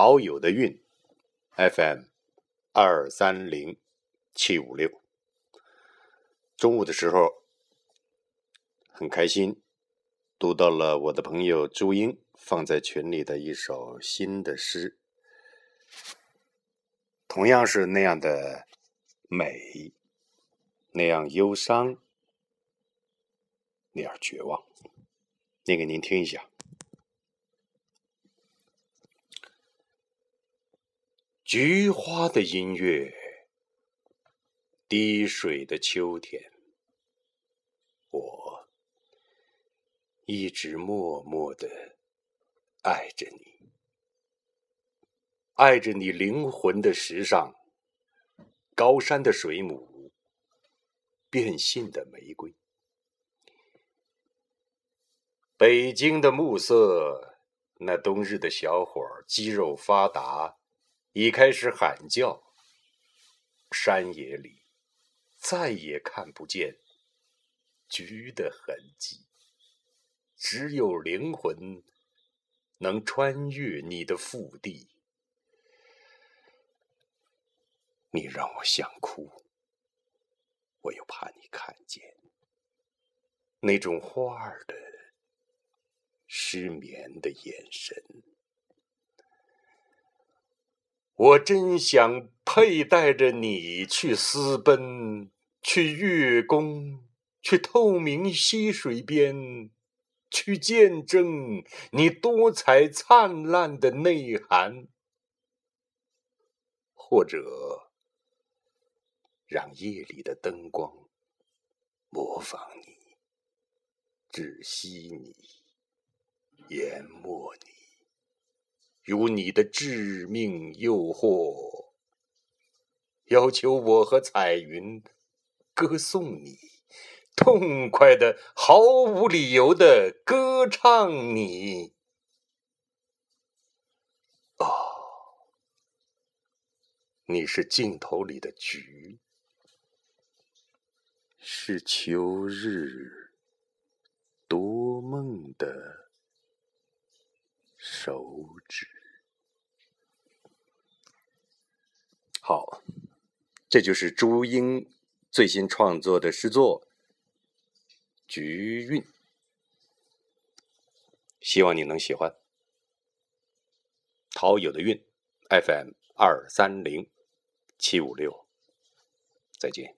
好友的韵，FM 二三零七五六。中午的时候，很开心，读到了我的朋友朱英放在群里的一首新的诗，同样是那样的美，那样忧伤，那样绝望。念给您听一下。菊花的音乐，滴水的秋天，我一直默默的爱着你，爱着你灵魂的时尚，高山的水母，变性的玫瑰，北京的暮色，那冬日的小伙肌肉发达。已开始喊叫，山野里再也看不见菊的痕迹，只有灵魂能穿越你的腹地。你让我想哭，我又怕你看见那种花儿的失眠的眼神。我真想佩戴着你去私奔，去月宫，去透明溪水边，去见证你多彩灿烂的内涵，或者让夜里的灯光模仿你，窒息你，淹没你。如你的致命诱惑，要求我和彩云歌颂你，痛快的、毫无理由的歌唱你。哦，你是镜头里的菊，是秋日多梦的手指。好，这就是朱英最新创作的诗作《菊韵》，希望你能喜欢。陶友的韵，FM 二三零七五六，再见。